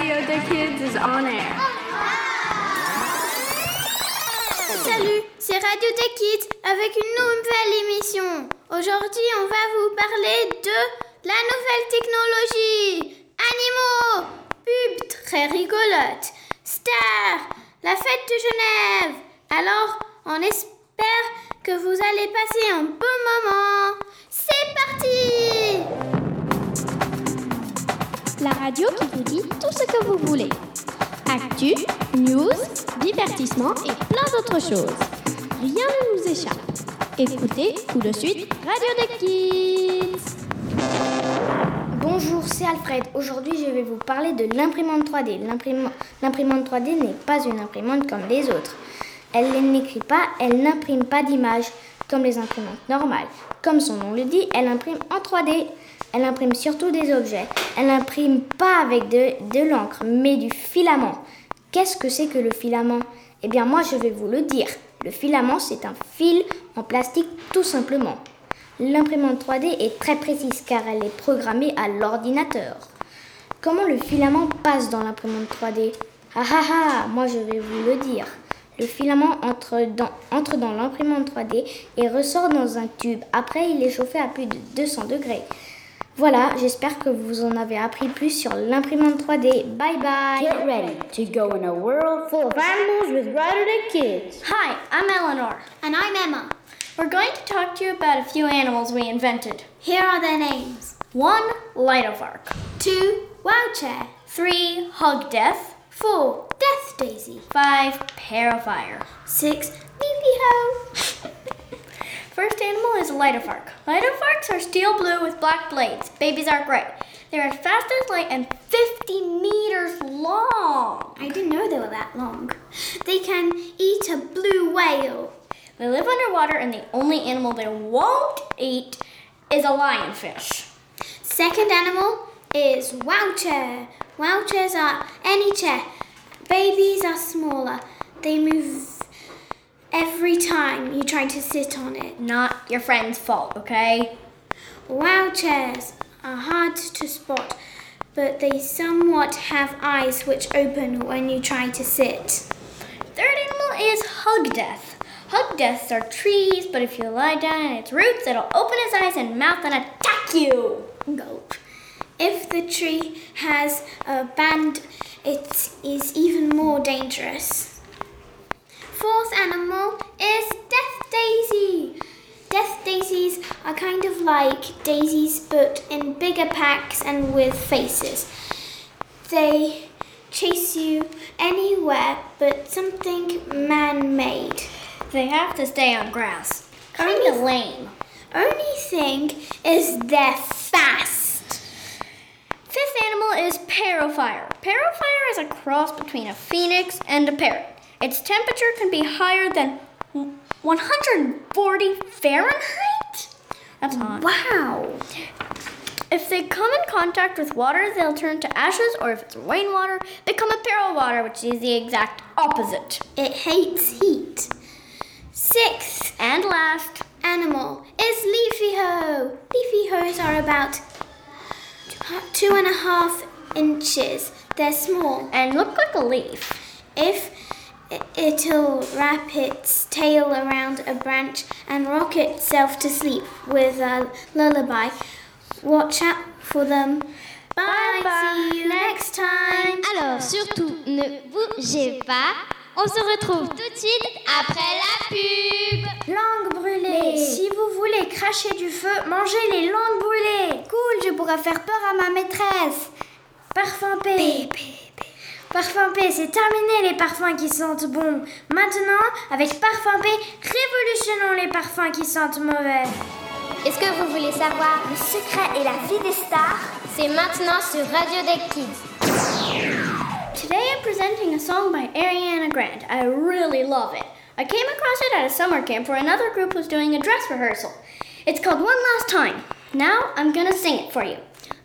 Radio des Kids is on air. Salut, c'est Radio des Kids avec une nouvelle émission. Aujourd'hui, on va vous parler de la nouvelle technologie. Animaux, pub très rigolote, star, la fête de Genève. Alors, on espère que vous allez passer un bon moment. C'est parti La radio qui vous dit tout ce que vous voulez. Actu, news, divertissement et plein d'autres choses. Rien ne nous échappe. Écoutez tout de suite Radio des Kids. Bonjour, c'est Alfred. Aujourd'hui, je vais vous parler de l'imprimante 3D. L'imprima- L'imprimante 3D n'est pas une imprimante comme les autres. Elle n'écrit pas, elle n'imprime pas d'images comme les imprimantes normales. Comme son nom le dit, elle imprime en 3D. Elle imprime surtout des objets. Elle n'imprime pas avec de, l'encre, mais du filament. Qu'est-ce que c'est que le filament? Eh bien, moi, je vais vous le dire. Le filament, c'est un fil en plastique tout simplement. L'imprimante 3D est très précise car elle est programmée à l'ordinateur. Comment le filament passe dans l'imprimante 3D Ah ah ah, moi je vais vous le dire. Le filament entre dans, entre dans l'imprimante 3D et ressort dans un tube. Après, il est chauffé à plus de 200 degrés. Voilà, j'espère que vous en avez appris plus sur l'imprimante 3D. Bye bye Get ready to go in a world full of animals with Ryder the Kids. Hi, I'm Eleanor. And I'm Emma. We're going to talk to you about a few animals we invented. Here are their names. One, Lightovark. Two, Wow Chair. Three, Hug Death. Four, Death Daisy. Five, Parafire. Six, Leafy Ho. First animal is a Lightovark. Lightovarks are steel blue with black blades. Babies are gray. They're as fast as light and 50 meters long. I didn't know they were that long. They can eat a blue whale. They live underwater, and the only animal they won't eat is a lionfish. Second animal is wow chair. Wow chairs are any chair. Babies are smaller. They move every time you try to sit on it. Not your friend's fault, okay? Wow chairs are hard to spot, but they somewhat have eyes which open when you try to sit. Third animal is Hug Death. Hug Deaths are trees, but if you lie down in its roots, it'll open its eyes and mouth and attack you. Gulp. If the tree has a band, it is even more dangerous. Fourth animal is Death Daisy. Death daisies are kind of like daisies but in bigger packs and with faces. They chase you anywhere but something man made. They have to stay on grass. Kind of. lame. Only thing is they're fast. Animal is Parafire. Parafire is a cross between a phoenix and a parrot. Its temperature can be higher than 140 Fahrenheit? That's hot. Wow. If they come in contact with water, they'll turn to ashes, or if it's rainwater, they become a water, which is the exact opposite. It hates heat. Sixth And last, animal is leafy hoe. Leafy hoes are about two and a half inches. They're small. and look like a leaf. If it'll wrap its tail around a branch and rock itself to sleep with a lullaby, watch out for them. Bye. Bye-bye. See you next time. Alors surtout, ne bougez pas. On se retrouve tout de suite après la pub. Langue brûlée. Si vous voulez cracher du feu, mangez les langues brûlées. Cool, je pourrais faire peur à ma maîtresse. Parfum P. Parfum P, c'est terminé les parfums qui sentent bon. Maintenant, avec Parfum P, révolutionnons les parfums qui sentent mauvais. Est-ce que vous voulez savoir le secret et la vie des stars? C'est maintenant sur Radio des Kids. Today I'm presenting a song by Ariana Grande. I really love it. I came across it at a summer camp where another group was doing a dress rehearsal. It's called One Last Time. Now I'm gonna sing it for you.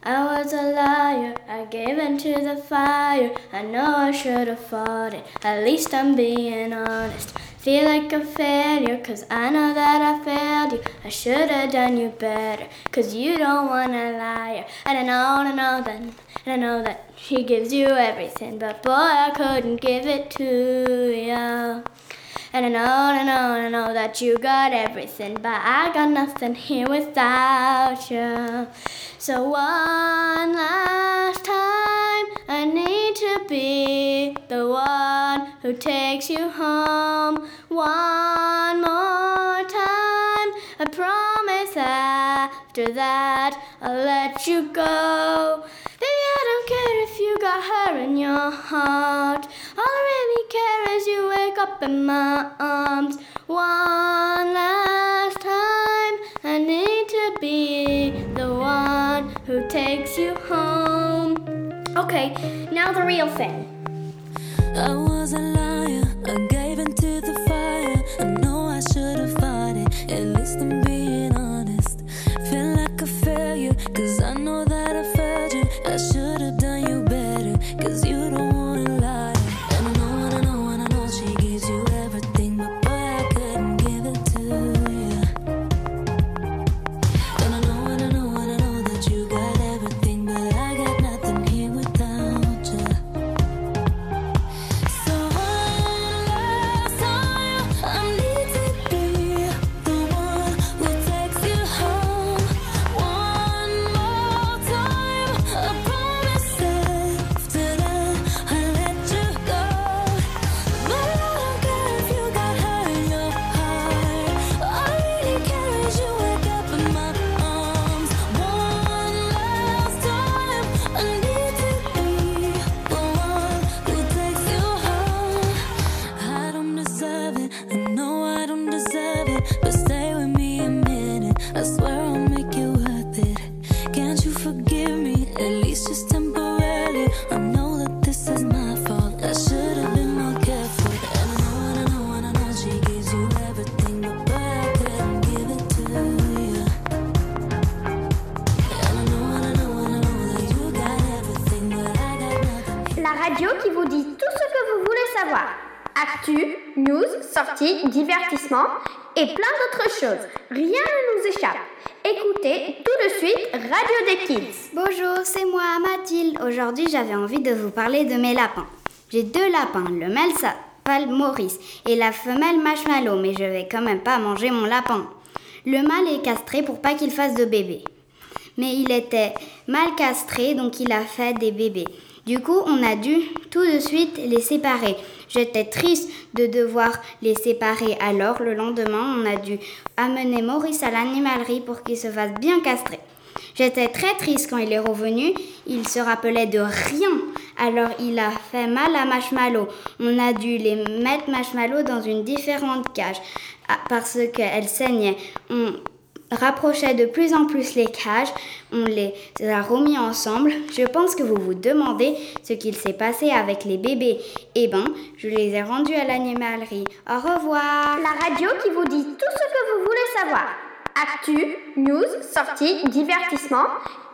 I was a liar, I gave in to the fire. I know I should have fought it, at least I'm being honest. feel like a failure, cause I know that I failed you. I should have done you better, cause you don't want a liar. And I know, and I know that, and I know that she gives you everything, but boy, I couldn't give it to you. And I know, I know, I know that you got everything, but I got nothing here without you. So one last time, I need to be the one who takes you home. One more time, I promise after that I'll let you go. Baby, I don't care if you got her in your heart. Up in my arms. One last time, I need to be the one who takes you home. Okay, now the real thing. I was a liar, I gave into the fire. I know I should have fought it, at least I'm being honest. Feel like a failure, cause I know that radio qui vous dit tout ce que vous voulez savoir. Actu, news, sorties, divertissement et plein d'autres choses. Rien ne nous échappe. Écoutez tout de suite Radio des Kids. Bonjour, c'est moi, Mathilde. Aujourd'hui, j'avais envie de vous parler de mes lapins. J'ai deux lapins. Le mâle s'appelle Maurice et la femelle Marshmallow, mais je vais quand même pas manger mon lapin. Le mâle est castré pour pas qu'il fasse de bébé. Mais il était mal castré, donc il a fait des bébés. Du coup, on a dû tout de suite les séparer. J'étais triste de devoir les séparer. Alors, le lendemain, on a dû amener Maurice à l'animalerie pour qu'il se fasse bien castrer. J'étais très triste quand il est revenu. Il se rappelait de rien. Alors il a fait mal à Marshmallow. On a dû les mettre Marshmallow dans une différente cage ah, parce qu'elle saignait. Rapprochait de plus en plus les cages. On les a remis ensemble. Je pense que vous vous demandez ce qu'il s'est passé avec les bébés. Eh ben, je les ai rendus à l'animalerie. Au revoir. La radio qui vous dit tout ce que vous voulez savoir. Actu, news, sorties, divertissement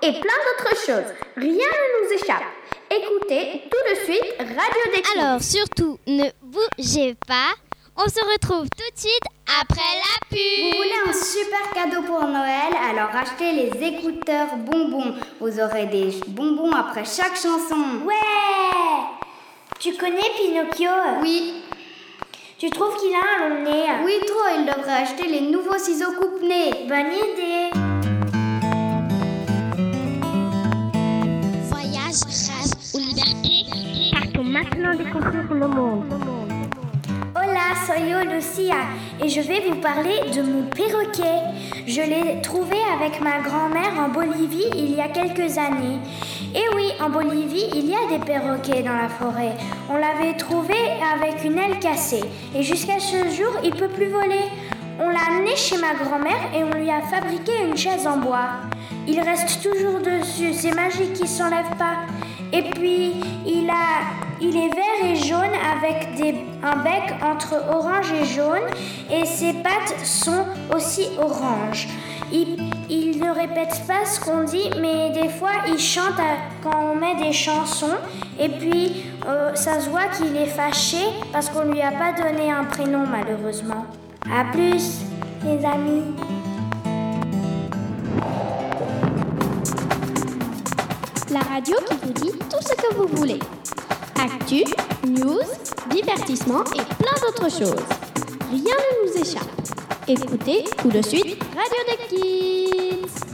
et plein d'autres choses. Rien ne nous échappe. Écoutez tout de suite Radio des Kids. Alors surtout, ne bougez pas. On se retrouve tout de suite après la Vous pub. voulez un super cadeau pour Noël? Alors achetez les écouteurs bonbons. Vous aurez des bonbons après chaque chanson. Ouais Tu connais Pinocchio? Oui, Tu trouves qu'il a un long nez? Oui trop, il devrait acheter les nouveaux ciseaux coupe-nez. Bonne idée Voyage, rêve ou liberté. Partons maintenant découvrir le monde. Hola, soy yo Lucia et je vais vous parler de mon perroquet. Je l'ai trouvé avec ma grand-mère en Bolivie il y a quelques années. Et oui, en Bolivie, il y a des perroquets dans la forêt. On l'avait trouvé avec une aile cassée et jusqu'à ce jour, il peut plus voler. On l'a amené chez ma grand-mère et on lui a fabriqué une chaise en bois. Il reste toujours dessus, c'est magique, il s'enlève pas. Et puis, il, a, il est vert et jaune avec des, un bec entre orange et jaune et ses pattes sont aussi orange. ils, ils ne répètent pas ce qu'on dit, mais des fois ils chantent à- quand on met des chansons. Et puis euh, ça se voit qu'il est fâché parce qu'on lui a pas donné un prénom malheureusement. À plus, les amis. La radio qui vous dit tout ce que vous voulez. Actu, news, divertissement et plein d'autres choses. Rien ne nous échappe. Écoutez tout de suite Radio des Kids.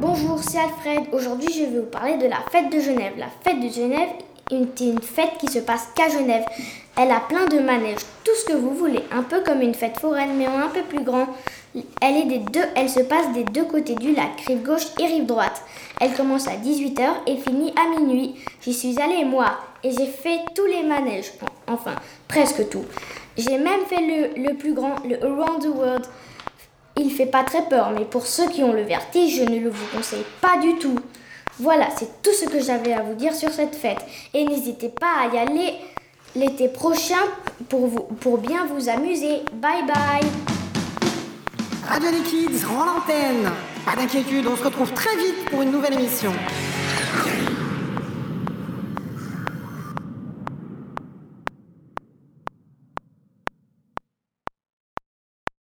Bonjour, c'est Alfred. Aujourd'hui, je vais vous parler de la fête de Genève. La fête de Genève est une fête qui se passe qu'à Genève. Elle a plein de manèges, tout ce que vous voulez, un peu comme une fête foraine, mais un peu plus grand. Elle, est des deux, elle se passe des deux côtés du lac, rive gauche et rive droite. Elle commence à 18h et finit à minuit. J'y suis allée, moi, et j'ai fait tous les manèges. Enfin, presque tout. J'ai même fait le, le plus grand, le Around the World. Il fait pas très peur, mais pour ceux qui ont le vertige, je ne le vous conseille pas du tout. Voilà, c'est tout ce que j'avais à vous dire sur cette fête. Et n'hésitez pas à y aller l'été prochain pour, vous, pour bien vous amuser. Bye bye Radio Kids rend l'antenne. Pas d'inquiétude, on se retrouve très vite pour une nouvelle émission.